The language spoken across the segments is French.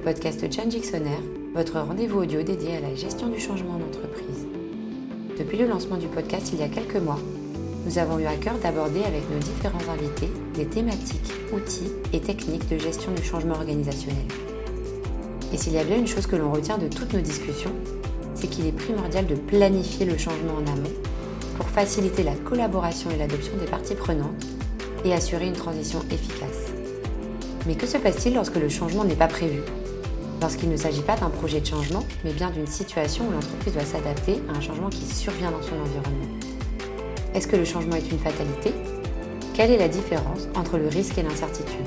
podcast Change Dictionnaire, votre rendez-vous audio dédié à la gestion du changement en entreprise. Depuis le lancement du podcast il y a quelques mois, nous avons eu à cœur d'aborder avec nos différents invités des thématiques, outils et techniques de gestion du changement organisationnel. Et s'il y a bien une chose que l'on retient de toutes nos discussions, c'est qu'il est primordial de planifier le changement en amont pour faciliter la collaboration et l'adoption des parties prenantes et assurer une transition efficace. Mais que se passe-t-il lorsque le changement n'est pas prévu? Lorsqu'il ne s'agit pas d'un projet de changement, mais bien d'une situation où l'entreprise doit s'adapter à un changement qui survient dans son environnement. Est-ce que le changement est une fatalité? Quelle est la différence entre le risque et l'incertitude?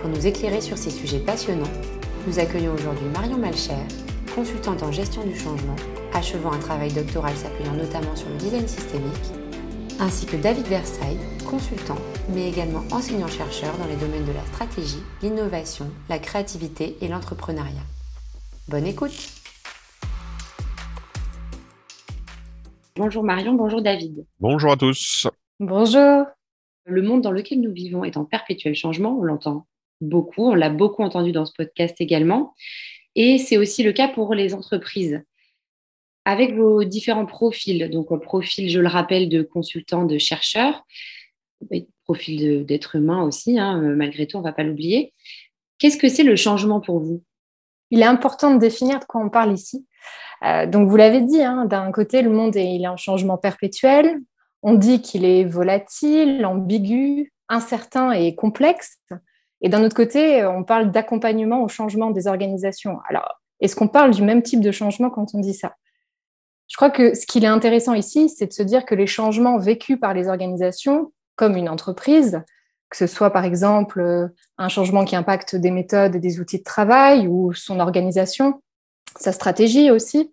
Pour nous éclairer sur ces sujets passionnants, nous accueillons aujourd'hui Marion Malcher, consultante en gestion du changement, achevant un travail doctoral s'appuyant notamment sur le design systémique, ainsi que David Versailles, consultant, mais également enseignant-chercheur dans les domaines de la stratégie, l'innovation, la créativité et l'entrepreneuriat. Bonne écoute Bonjour Marion, bonjour David. Bonjour à tous. Bonjour. Le monde dans lequel nous vivons est en perpétuel changement, on l'entend beaucoup, on l'a beaucoup entendu dans ce podcast également, et c'est aussi le cas pour les entreprises avec vos différents profils, donc profil, je le rappelle, de consultant, de chercheur, profil d'être humain aussi, hein, euh, malgré tout, on ne va pas l'oublier. Qu'est-ce que c'est le changement pour vous? Il est important de définir de quoi on parle ici. Euh, donc, vous l'avez dit, hein, d'un côté, le monde est, il est en changement perpétuel. On dit qu'il est volatile, ambigu, incertain et complexe. Et d'un autre côté, on parle d'accompagnement au changement des organisations. Alors, est-ce qu'on parle du même type de changement quand on dit ça? Je crois que ce qui est intéressant ici, c'est de se dire que les changements vécus par les organisations, comme une entreprise, que ce soit par exemple euh, un changement qui impacte des méthodes et des outils de travail ou son organisation, sa stratégie aussi,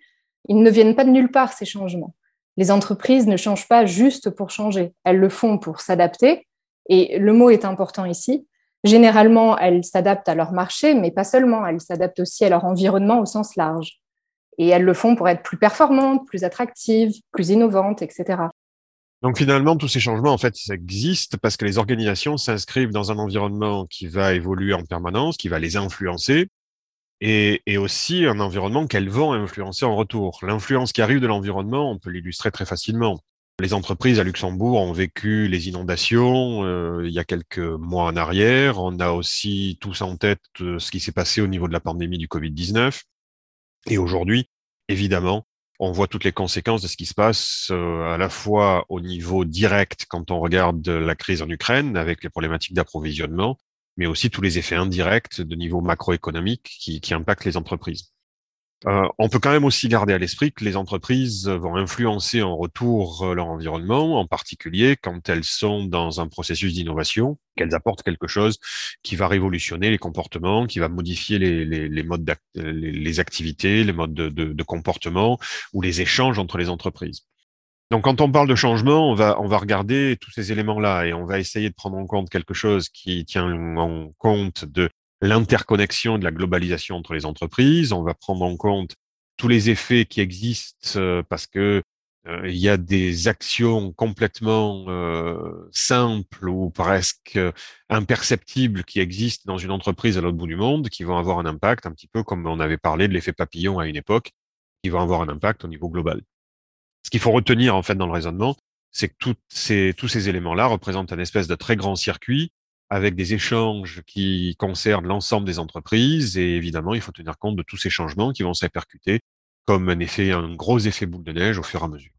ils ne viennent pas de nulle part, ces changements. Les entreprises ne changent pas juste pour changer, elles le font pour s'adapter, et le mot est important ici. Généralement, elles s'adaptent à leur marché, mais pas seulement, elles s'adaptent aussi à leur environnement au sens large. Et elles le font pour être plus performantes, plus attractives, plus innovantes, etc. Donc finalement, tous ces changements, en fait, existent parce que les organisations s'inscrivent dans un environnement qui va évoluer en permanence, qui va les influencer, et, et aussi un environnement qu'elles vont influencer en retour. L'influence qui arrive de l'environnement, on peut l'illustrer très facilement. Les entreprises à Luxembourg ont vécu les inondations euh, il y a quelques mois en arrière. On a aussi tous en tête euh, ce qui s'est passé au niveau de la pandémie du Covid-19. Et aujourd'hui, évidemment, on voit toutes les conséquences de ce qui se passe euh, à la fois au niveau direct quand on regarde la crise en Ukraine avec les problématiques d'approvisionnement, mais aussi tous les effets indirects de niveau macroéconomique qui, qui impactent les entreprises. Euh, on peut quand même aussi garder à l'esprit que les entreprises vont influencer en retour euh, leur environnement, en particulier quand elles sont dans un processus d'innovation, qu'elles apportent quelque chose qui va révolutionner les comportements, qui va modifier les, modes, les, les, activités, les modes de, de, de, comportement ou les échanges entre les entreprises. Donc, quand on parle de changement, on va, on va regarder tous ces éléments-là et on va essayer de prendre en compte quelque chose qui tient en compte de l'interconnexion de la globalisation entre les entreprises. On va prendre en compte tous les effets qui existent euh, parce que euh, il y a des actions complètement euh, simples ou presque imperceptibles qui existent dans une entreprise à l'autre bout du monde, qui vont avoir un impact, un petit peu comme on avait parlé de l'effet papillon à une époque, qui vont avoir un impact au niveau global. Ce qu'il faut retenir en fait dans le raisonnement, c'est que ces, tous ces éléments-là représentent un espèce de très grand circuit avec des échanges qui concernent l'ensemble des entreprises et évidemment, il faut tenir compte de tous ces changements qui vont se comme un effet, un gros effet boule de neige au fur et à mesure.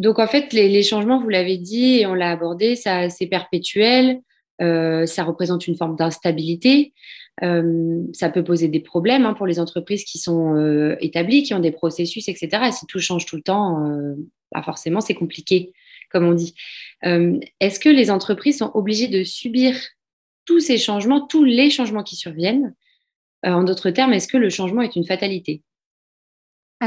Donc en fait, les, changements, vous l'avez dit et on l'a abordé, c'est perpétuel, euh, ça représente une forme d'instabilité, euh, ça peut poser des problèmes hein, pour les entreprises qui sont euh, établies, qui ont des processus, etc. Et si tout change tout le temps, bah forcément c'est compliqué comme on dit. Euh, est-ce que les entreprises sont obligées de subir tous ces changements, tous les changements qui surviennent? Euh, En d'autres termes, est-ce que le changement est une fatalité?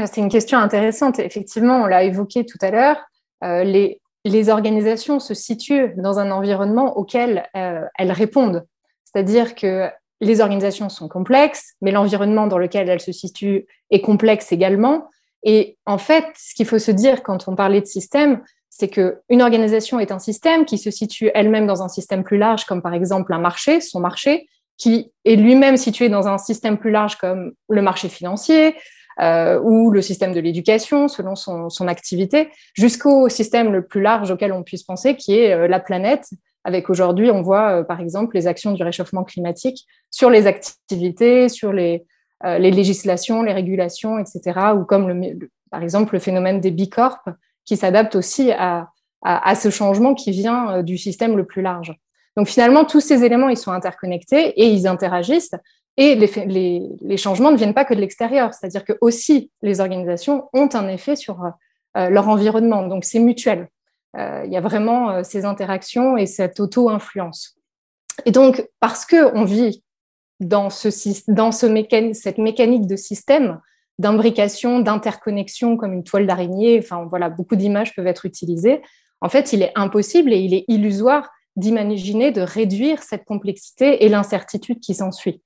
C'est une question intéressante. Effectivement, on l'a évoqué tout à l'heure. Euh, les, les, organisations se situent dans un environnement auquel elles répondent. C'est-à-dire que les organisations sont complexes, mais l'environnement dans lequel elles se situent est complexe également. Et en fait, ce qu'il faut se dire quand on parlait de système, c'est qu'une organisation est un système qui se situe elle-même dans un système plus large, comme par exemple un marché, son marché, qui est lui-même situé dans un système plus large comme le marché financier euh, ou le système de l'éducation selon son, activité, jusqu'au système le plus large auquel on puisse penser, qui est euh, la planète, avec aujourd'hui, on voit euh, par exemple les actions du réchauffement climatique sur les activités, sur les, législations, les régulations, etc., ou comme par exemple le phénomène des bicorps qui s'adapte aussi à, à, ce changement qui vient du système le plus large. Donc finalement, tous ces éléments, ils sont interconnectés et ils interagissent. Et les, les, les changements ne viennent pas que de l'extérieur, c'est-à-dire que aussi les organisations ont un effet sur euh, leur environnement. Donc c'est mutuel. Euh, il y a vraiment euh, ces interactions et cette auto-influence. Et donc parce que on vit dans, ce, dans ce mécan cette mécanique de système, d'imbrication, d'interconnexion comme une toile d'araignée, enfin voilà, beaucoup d'images peuvent être utilisées. En fait, il est impossible et il est illusoire d'imaginer de réduire cette complexité et l'incertitude qui s'ensuit.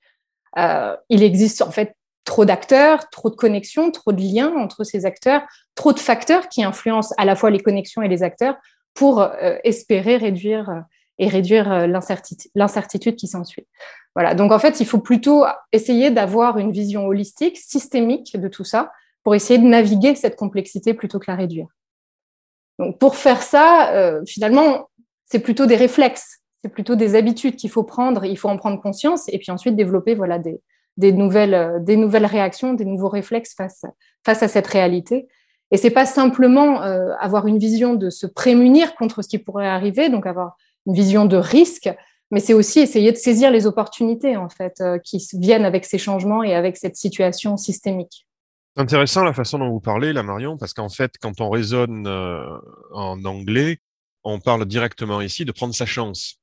Euh, il existe en fait trop d'acteurs, trop de connexions, trop de liens entre ces acteurs, trop de facteurs qui influencent à la fois les connexions et les acteurs pour euh, espérer réduire euh, et réduire l'incertitude qui s'ensuit. Donc en fait, il faut plutôt essayer d'avoir une vision holistique, systémique de tout ça, pour essayer de naviguer cette complexité plutôt que la réduire. Donc pour faire ça, euh, finalement, c'est plutôt des réflexes, c'est plutôt des habitudes qu'il faut prendre, il faut en prendre conscience et puis ensuite développer voilà, des, euh, nouvelles réactions, des nouveaux réflexes face, face à cette réalité. Et c'est pas simplement euh, avoir une vision de se prémunir contre ce qui pourrait arriver, donc avoir une vision de risque, mais c'est aussi essayer de saisir les opportunités en fait euh, qui viennent avec ces changements et avec cette situation systémique. C'est intéressant la façon dont vous parlez, là, Marion, parce qu'en fait, quand on raisonne en anglais, on parle directement ici de prendre sa chance.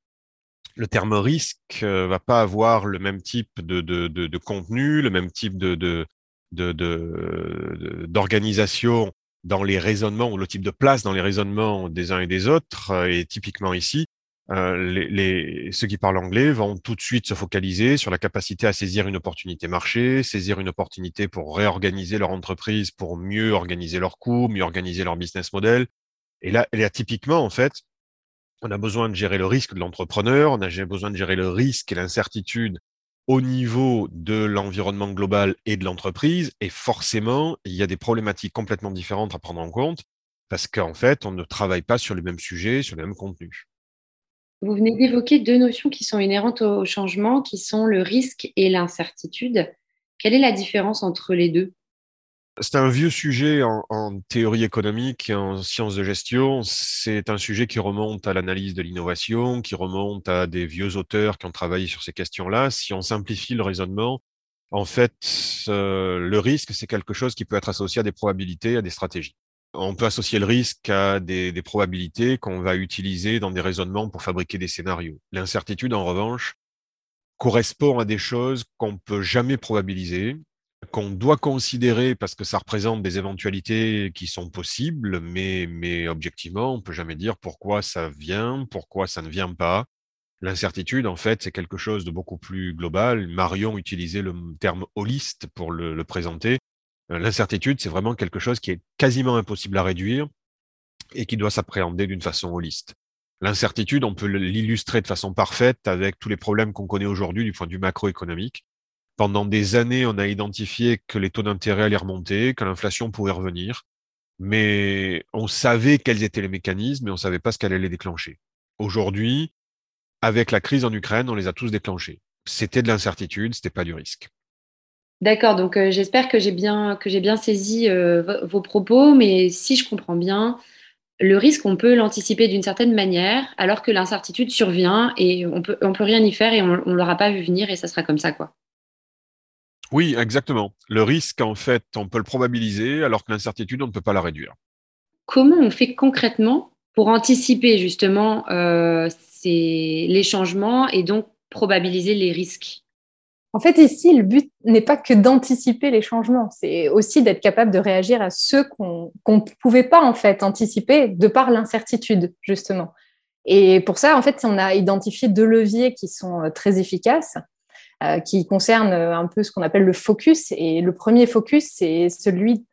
Le terme risque euh, va pas avoir le même type de, de, de, de contenu, le même type de, d'organisation dans les raisonnements ou le type de place dans les raisonnements des uns et des autres. Et typiquement ici, euh, les, les, ceux qui parlent anglais vont tout de suite se focaliser sur la capacité à saisir une opportunité marché, saisir une opportunité pour réorganiser leur entreprise, pour mieux organiser leurs coûts, mieux organiser leur business model, et là, là, typiquement, en fait, on a besoin de gérer le risque de l'entrepreneur, on a besoin de gérer le risque et l'incertitude au niveau de l'environnement global et de l'entreprise. Et forcément, il y a des problématiques complètement différentes à prendre en compte parce qu'en fait, on ne travaille pas sur les mêmes sujets, sur les mêmes contenus. Vous venez d'évoquer deux notions qui sont inhérentes au changement, qui sont le risque et l'incertitude. Quelle est la différence entre les deux? C'est un vieux sujet en, théorie économique en sciences de gestion. C'est un sujet qui remonte à l'analyse de l'innovation, qui remonte à des vieux auteurs qui ont travaillé sur ces questions-là. Si on simplifie le raisonnement, en fait, euh, le risque, c'est quelque chose qui peut être associé à des probabilités, à des stratégies. On peut associer le risque à des, probabilités qu'on va utiliser dans des raisonnements pour fabriquer des scénarios. L'incertitude, en revanche, correspond à des choses qu'on peut jamais probabiliser qu'on doit considérer parce que ça représente des éventualités qui sont possibles, mais, objectivement, on peut jamais dire pourquoi ça vient, pourquoi ça ne vient pas. L'incertitude, en fait, c'est quelque chose de beaucoup plus global. Marion utilisait le terme holiste pour le présenter. Euh, l'incertitude, c'est vraiment quelque chose qui est quasiment impossible à réduire et qui doit s'appréhender d'une façon holiste. L'incertitude, on peut l'illustrer de façon parfaite avec tous les problèmes qu'on connaît aujourd'hui du point de vue macroéconomique pendant des années, on a identifié que les taux d'intérêt allaient remonter, que l'inflation pourrait revenir, mais on savait quels étaient les mécanismes, mais on ne savait pas ce qu'elle allait déclencher. Aujourd'hui, avec la crise en Ukraine, on les a tous déclenchés. C'était de l'incertitude, c'était pas du risque. D'accord, donc euh, j'espère que j'ai bien, que j'ai bien saisi euh, vos propos, mais si je comprends bien, le risque, on peut l'anticiper d'une certaine manière, alors que l'incertitude survient et on peut, on peut rien y faire et on ne l'aura pas vu venir et ça sera comme ça, quoi. Oui, exactement. Le risque, en fait, on peut le probabiliser, alors que l'incertitude, on ne peut pas la réduire. Comment on fait concrètement pour anticiper justement euh, ces, les changements et donc probabiliser les risques? En fait, ici, le but n'est pas que d'anticiper les changements, c'est aussi d'être capable de réagir à ceux qu'on ne pouvait pas en fait anticiper de par l'incertitude, justement. Et pour ça, en fait, on a identifié deux leviers qui sont euh, très efficaces. Euh, qui concerne euh, un peu ce qu'on appelle le focus. Et le premier focus, c'est celui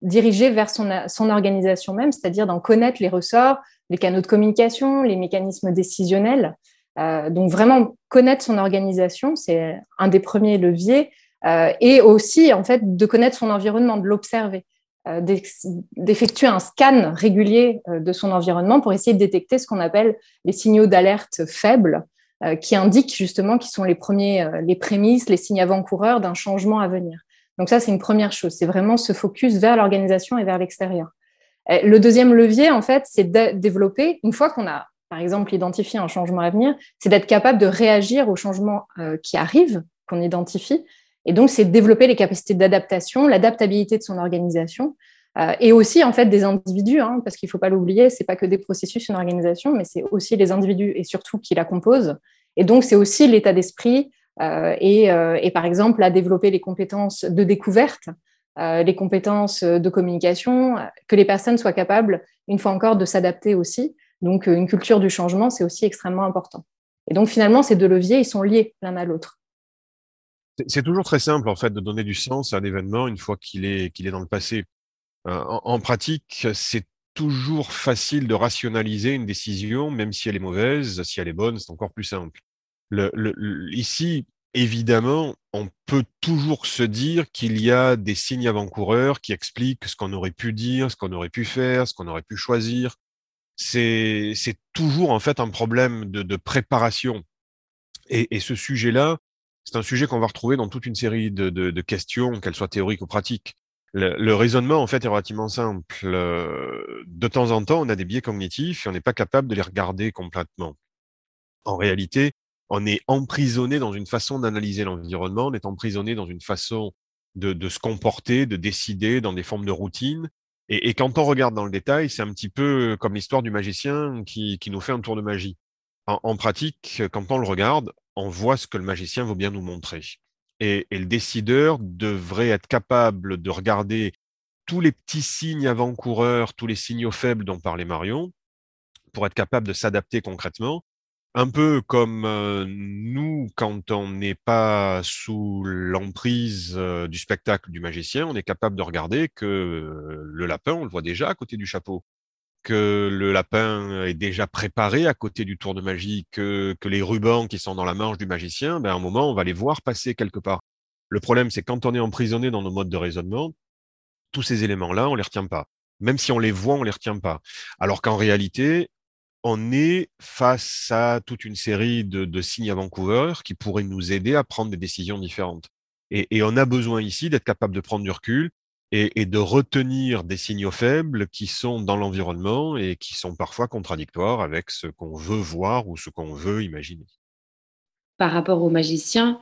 dirigé vers son organisation même, c'est-à-dire d'en connaître les ressorts, les canaux de communication, les mécanismes décisionnels, donc vraiment connaître son organisation, c'est un des premiers leviers, et aussi en fait de connaître son environnement, de l'observer. Euh, d'effectuer un scan régulier euh, de son environnement pour essayer de détecter ce qu'on appelle les signaux d'alerte faibles, euh, qui indiquent justement qui sont les premiers, les prémices, les signes avant-coureurs d'un changement à venir. Donc ça, c'est une première chose. C'est vraiment se focus vers l'organisation et vers l'extérieur. Le deuxième levier, en fait, c'est de développer, une fois qu'on a, par exemple, identifié un changement à venir, c'est d'être capable de réagir aux changements qui arrivent, qu'on identifie, et donc, c'est développer les capacités d'adaptation, l'adaptabilité de son organisation, euh, et aussi en fait des individus, hein, parce qu'il ne faut pas l'oublier, c'est pas que des processus une organisation, mais c'est aussi les individus et surtout qui la composent. Et donc, c'est aussi l'état d'esprit euh, et, euh, et, par exemple à développer les compétences de découverte, les compétences de communication, que les personnes soient capables, une fois encore, de s'adapter aussi. Donc, une culture du changement, c'est aussi extrêmement important. Et donc, finalement, ces deux leviers, ils sont liés l'un à l'autre. C'est toujours très simple en fait de donner du sens à un événement une fois qu'il est est dans le passé. Euh, en, pratique, c'est toujours facile de rationaliser une décision, même si elle est mauvaise, si elle est bonne, c'est encore plus simple. Le, ici, évidemment, on peut toujours se dire qu'il y a des signes avant-coureurs qui expliquent ce qu'on aurait pu dire, ce qu'on aurait pu faire, ce qu'on aurait pu choisir. C'est toujours en fait un problème de, de préparation. Et, et ce sujet-là, c'est un sujet qu'on va retrouver dans toute une série de, de, de questions, qu'elles soient théoriques ou pratiques. Le, le, raisonnement, en fait, est relativement simple. De temps en temps, on a des biais cognitifs et on n'est pas capable de les regarder complètement. En réalité, on est emprisonné dans une façon d'analyser l'environnement, on est emprisonné dans une façon de, de, se comporter, de décider dans des formes de routine. Et, et quand on regarde dans le détail, c'est un petit peu comme l'histoire du magicien qui, nous fait un tour de magie. En, en pratique, quand on le regarde, on voit ce que le magicien veut bien nous montrer. Et, le décideur devrait être capable de regarder tous les petits signes avant-coureurs, tous les signaux faibles dont parlait Marion, pour être capable de s'adapter concrètement. Un peu comme euh, nous, quand on n'est pas sous l'emprise euh, du spectacle du magicien, on est capable de regarder que euh, le lapin, on le voit déjà à côté du chapeau que le lapin est déjà préparé à côté du tour de magie, que, que les rubans qui sont dans la manche du magicien, ben à un moment, on va les voir passer quelque part. Le problème, c'est quand on est emprisonné dans nos modes de raisonnement, tous ces éléments-là, on les retient pas. Même si on les voit, on les retient pas. Alors qu'en réalité, on est face à toute une série de, signes avant-coureurs qui pourraient nous aider à prendre des décisions différentes. Et, on a besoin ici d'être capable de prendre du recul, et, de retenir des signaux faibles qui sont dans l'environnement et qui sont parfois contradictoires avec ce qu'on veut voir ou ce qu'on veut imaginer. Par rapport aux magiciens,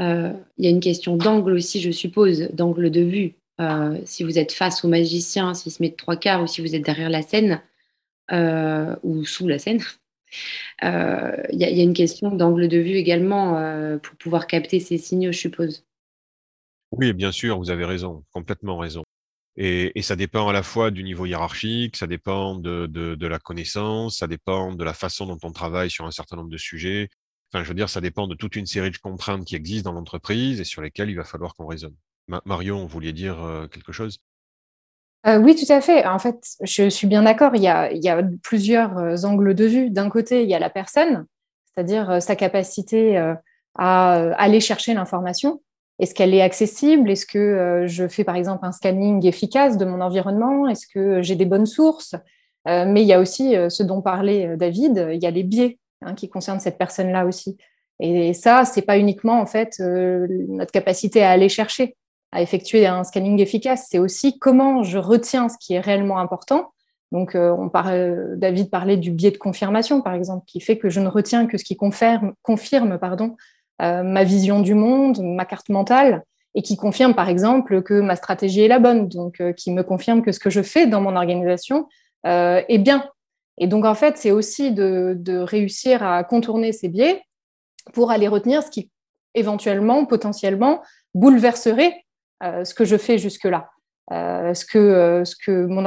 euh, il y a une question d'angle aussi, je suppose, d'angle de vue. Euh, si vous êtes face au magicien, s'il se met de trois quarts ou si vous êtes derrière la scène ou sous la scène, euh, il y, a une question d'angle de vue également euh, pour pouvoir capter ces signaux, je suppose. Oui, bien sûr, vous avez raison, complètement raison. Et, ça dépend à la fois du niveau hiérarchique, ça dépend de, la connaissance, ça dépend de la façon dont on travaille sur un certain nombre de sujets. Enfin, je veux dire, ça dépend de toute une série de contraintes qui existent dans l'entreprise et sur lesquelles il va falloir qu'on raisonne. Marion, vous vouliez dire euh, quelque chose? Euh, oui, tout à fait. En fait, je suis bien d'accord. Il, y a plusieurs euh, angles de vue. D'un côté, il y a la personne, c'est-à-dire euh, sa capacité à aller chercher l'information. Est-ce qu'elle est accessible? Est-ce que je fais par exemple un scanning efficace de mon environnement? Est-ce que j'ai des bonnes sources? Mais il y a aussi ce dont parlait David, il y a les biais hein, qui concernent cette personne-là aussi. Et ça, c'est pas uniquement en fait notre capacité à aller chercher, à effectuer un scanning efficace. C'est aussi comment je retiens ce qui est réellement important. Donc, on parle, David parlait du biais de confirmation, par exemple, qui fait que je ne retiens que ce qui confirme, euh, ma vision du monde, ma carte mentale, et qui confirme par exemple que ma stratégie est la bonne, donc euh, qui me confirme que ce que je fais dans mon organisation euh, est bien. Et donc en fait, c'est aussi de, réussir à contourner ces biais pour aller retenir ce qui éventuellement, potentiellement, bouleverserait ce que je fais jusque-là, ce que, ce que mon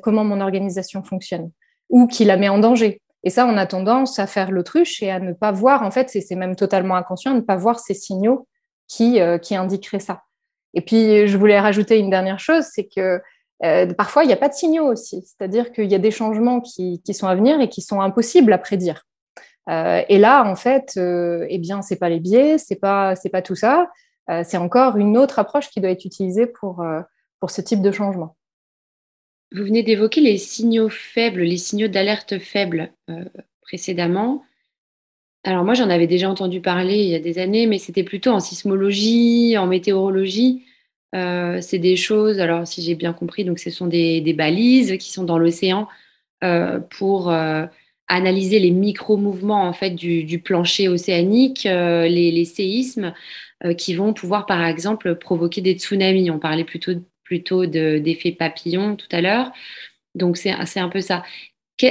comment mon organisation fonctionne, ou qui la met en danger. Et ça, on a tendance à faire l'autruche et à ne pas voir, en fait, c'est même totalement inconscient, à ne pas voir ces signaux qui, euh, qui indiqueraient ça. Et puis, je voulais rajouter une dernière chose, c'est que euh, parfois, il n'y a pas de signaux aussi. C'est-à-dire qu'il y a des changements qui, qui, sont à venir et qui sont impossibles à prédire. et là, en fait, eh bien, c'est pas les biais, c'est pas, c'est pas tout ça. C'est encore une autre approche qui doit être utilisée pour, pour ce type de changement. Vous venez d'évoquer les signaux faibles, les signaux d'alerte faibles précédemment. Alors moi, j'en avais déjà entendu parler il y a des années, mais c'était plutôt en sismologie, en météorologie. Euh, c'est des choses, alors si j'ai bien compris, donc ce sont des, balises qui sont dans l'océan euh, pour euh, analyser les micro-mouvements en fait du, plancher océanique, les, séismes qui vont pouvoir par exemple provoquer des tsunamis. On parlait plutôt plutôt d'effet papillon tout à l'heure. Donc c'est un peu ça.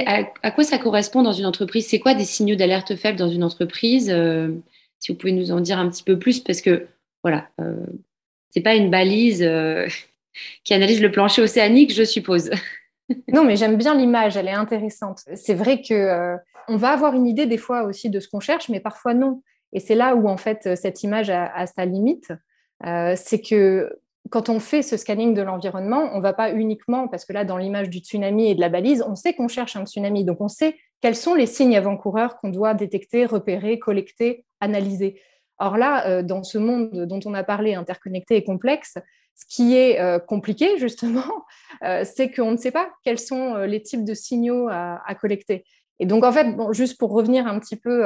À, quoi ça correspond dans une entreprise? C'est quoi des signaux d'alerte faible dans une entreprise? Si vous pouvez nous en dire un petit peu plus, parce que voilà, c'est pas une balise euh, qui analyse le plancher océanique, je suppose. non, mais j'aime bien l'image, elle est intéressante. C'est vrai que euh, on va avoir une idée des fois aussi de ce qu'on cherche, mais parfois non. Et c'est là où en fait cette image a, sa limite. Euh, c'est que quand on fait ce scanning de l'environnement, on ne va pas uniquement, parce que là, dans l'image du tsunami et de la balise, on sait qu'on cherche un tsunami. Donc, on sait quels sont les signes avant-coureurs qu'on doit détecter, repérer, collecter, analyser. Or là, euh, dans ce monde dont on a parlé, interconnecté et complexe, ce qui est euh, compliqué, justement, euh, c'est qu'on ne sait pas quels sont les types de signaux à, collecter. Et donc, en fait, juste pour revenir un petit peu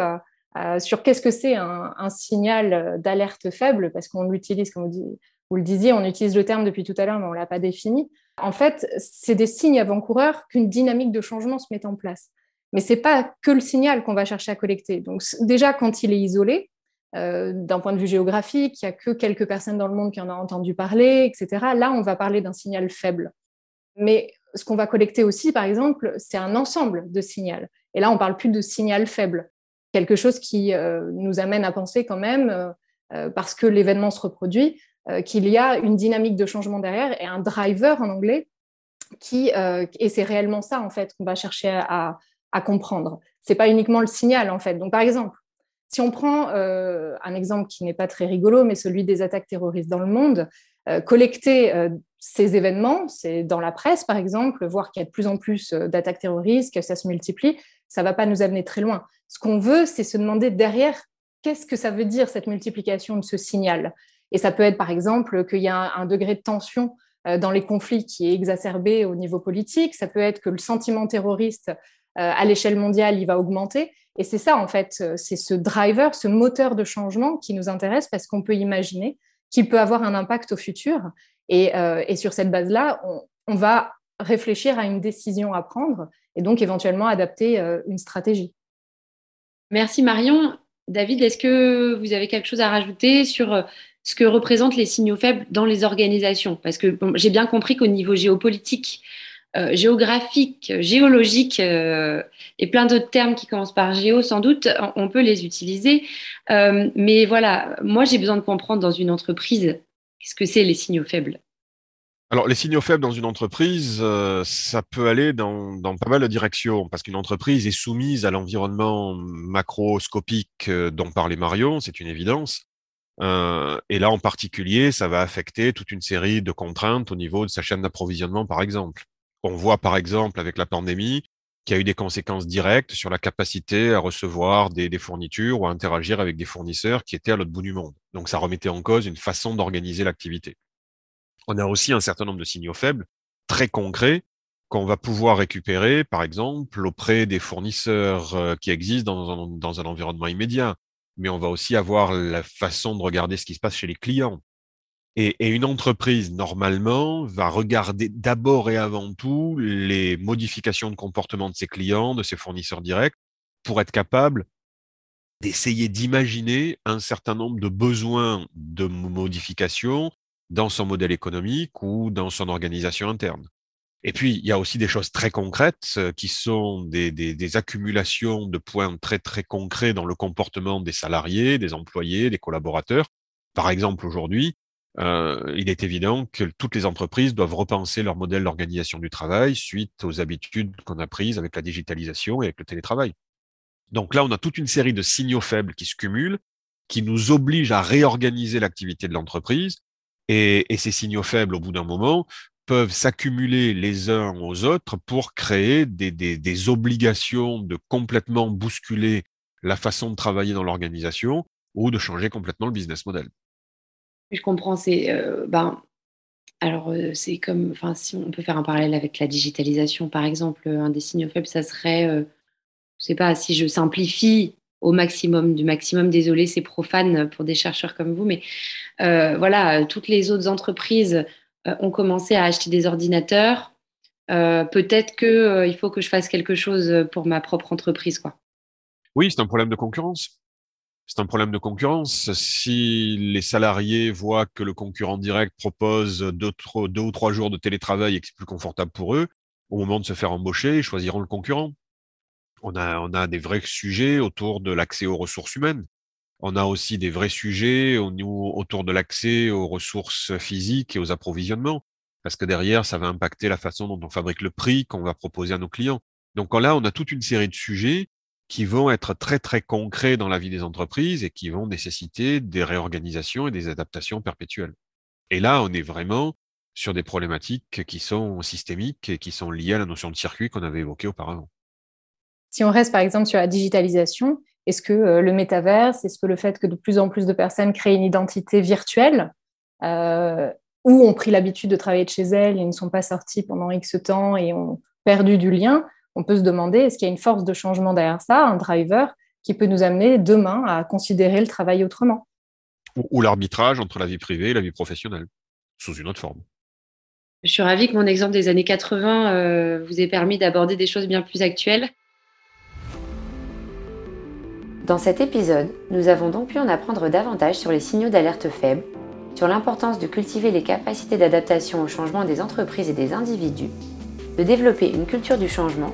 sur qu'est-ce que c'est un, signal d'alerte faible, parce qu'on l'utilise, comme vous, le disiez, on utilise le terme depuis tout à l'heure, mais on ne l'a pas défini. En fait, c'est des signes avant-coureurs qu'une dynamique de changement se met en place. Mais ce n'est pas que le signal qu'on va chercher à collecter. Donc, déjà, quand il est isolé, euh, d'un point de vue géographique, il n'y a que quelques personnes dans le monde qui en ont entendu parler, etc. Là, on va parler d'un signal faible. Mais ce qu'on va collecter aussi, par exemple, c'est un ensemble de signaux. Et là, on parle plus de signal faible. Quelque chose qui euh, nous amène à penser quand même, euh, parce que l'événement se reproduit, qu'il y a une dynamique de changement derrière et un driver en anglais qui, et c'est réellement ça en fait qu'on va chercher à, à comprendre. C'est pas uniquement le signal en fait. Donc par exemple, si on prend euh, un exemple qui n'est pas très rigolo, mais celui des attaques terroristes dans le monde, euh, collecter euh, ces événements, c'est dans la presse par exemple, voir qu'il y a de plus en plus d'attaques terroristes, que ça se multiplie, ça ne va pas nous amener très loin. Ce qu'on veut, c'est se demander derrière qu'est-ce que ça veut dire cette multiplication de ce signal? Et ça peut être par exemple qu'il y a un, degré de tension dans les conflits qui est exacerbé au niveau politique, ça peut être que le sentiment terroriste à l'échelle mondiale, il va augmenter. Et c'est ça, en fait, euh, c'est ce driver, ce moteur de changement qui nous intéresse parce qu'on peut imaginer qu'il peut avoir un impact au futur. Et, euh, sur cette base-là, on, va réfléchir à une décision à prendre et donc éventuellement adapter euh, une stratégie. Merci Marion. David, est-ce que vous avez quelque chose à rajouter sur ce que représentent les signaux faibles dans les organisations? Parce que j'ai bien compris qu'au niveau géopolitique, euh, géographique, géologique euh, et plein d'autres termes qui commencent par géo, sans doute, on, peut les utiliser. Euh, mais voilà, moi j'ai besoin de comprendre dans une entreprise qu'est-ce que c'est les signaux faibles? Alors, les signaux faibles dans une entreprise, ça peut aller dans, pas mal de directions, parce qu'une entreprise est soumise à l'environnement macroscopique dont parlait Marion, c'est une évidence. et là, en particulier, ça va affecter toute une série de contraintes au niveau de sa chaîne d'approvisionnement, par exemple. On voit par exemple avec la pandémie qu'il y a eu des conséquences directes sur la capacité à recevoir des, fournitures ou à interagir avec des fournisseurs qui étaient à l'autre bout du monde. Donc ça remettait en cause une façon d'organiser l'activité. On a aussi un certain nombre de signaux faibles, très concrets, qu'on va pouvoir récupérer, par exemple, auprès des fournisseurs euh, qui existent dans un environnement immédiat. Mais on va aussi avoir la façon de regarder ce qui se passe chez les clients. Et, une entreprise, normalement, va regarder d'abord et avant tout les modifications de comportement de ses clients, de ses fournisseurs directs, pour être capable d'essayer d'imaginer un certain nombre de besoins de modification dans son modèle économique ou dans son organisation interne. Et puis, il y a aussi des choses très concrètes euh, qui sont des, des accumulations de points très, très concrets dans le comportement des salariés, des employés, des collaborateurs. Par exemple, aujourd'hui, euh, il est évident que toutes les entreprises doivent repenser leur modèle d'organisation du travail suite aux habitudes qu'on a prises avec la digitalisation et avec le télétravail. Donc là, on a toute une série de signaux faibles qui se cumulent, qui nous obligent à réorganiser l'activité de l'entreprise. Et, ces signaux faibles, au bout d'un moment, peuvent s'accumuler les uns aux autres pour créer des, des, des, obligations de complètement bousculer la façon de travailler dans l'organisation ou de changer complètement le business model. Je comprends, c'est euh, ben, alors euh, c'est comme, enfin si on peut faire un parallèle avec la digitalisation par exemple, un des signaux faibles, ça serait, euh, je sais pas, si je simplifie au maximum du maximum, désolé, c'est profane pour des chercheurs comme vous, mais voilà, toutes les autres entreprises ont commencé à acheter des ordinateurs. Peut-être qu'il faut que je fasse quelque chose pour ma propre entreprise, quoi. Oui, c'est un problème de concurrence c'est un problème de concurrence. Si les salariés voient que le concurrent direct propose deux, ou trois jours de télétravail et que c'est plus confortable pour eux, au moment de se faire embaucher, ils choisiront le concurrent. On a, on a des vrais sujets autour de l'accès aux ressources humaines. On a aussi des vrais sujets autour de l'accès aux ressources physiques et aux approvisionnements. Parce que derrière, ça va impacter la façon dont on fabrique le prix qu'on va proposer à nos clients. Donc là, on a toute une série de sujets qui vont être très très concrets dans la vie des entreprises et qui vont nécessiter des réorganisations et des adaptations perpétuelles. Et là, on est vraiment sur des problématiques qui sont systémiques et qui sont liées à la notion de circuit qu'on avait évoquée auparavant. Si on reste par exemple sur la digitalisation, est-ce que euh, le métaverse, est-ce que le fait que de plus en plus de personnes créent une identité virtuelle euh, ou ont pris l'habitude de travailler de chez elles et ne sont pas sorties pendant X temps et ont perdu du lien, on peut se demander est-ce qu'il y a une force de changement derrière ça, un driver qui peut nous amener demain à considérer le travail autrement? Ou, l'arbitrage entre la vie privée et la vie professionnelle, sous une autre forme. Je suis ravie que mon exemple des années 80 euh, vous ait permis d'aborder des choses bien plus actuelles. Dans cet épisode, nous avons donc pu en apprendre davantage sur les signaux d'alerte faibles, sur l'importance de cultiver les capacités d'adaptation au changement des entreprises et des individus, de développer une culture du changement,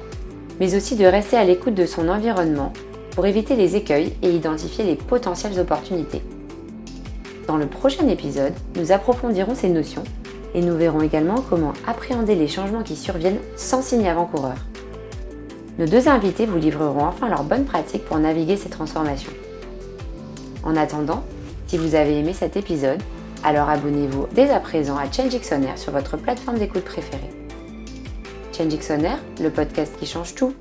mais aussi de rester à l'écoute de son environnement pour éviter les écueils et identifier les potentielles opportunités. Dans le prochain épisode, nous approfondirons ces notions et nous verrons également comment appréhender les changements qui surviennent sans signe avant-coureur. Nos deux invités vous livreront enfin leurs bonnes pratiques pour naviguer ces transformations. En attendant, si vous avez aimé cet épisode, alors abonnez-vous dès à présent à Change sur votre plateforme d'écoute préférée. Change le podcast qui change tout.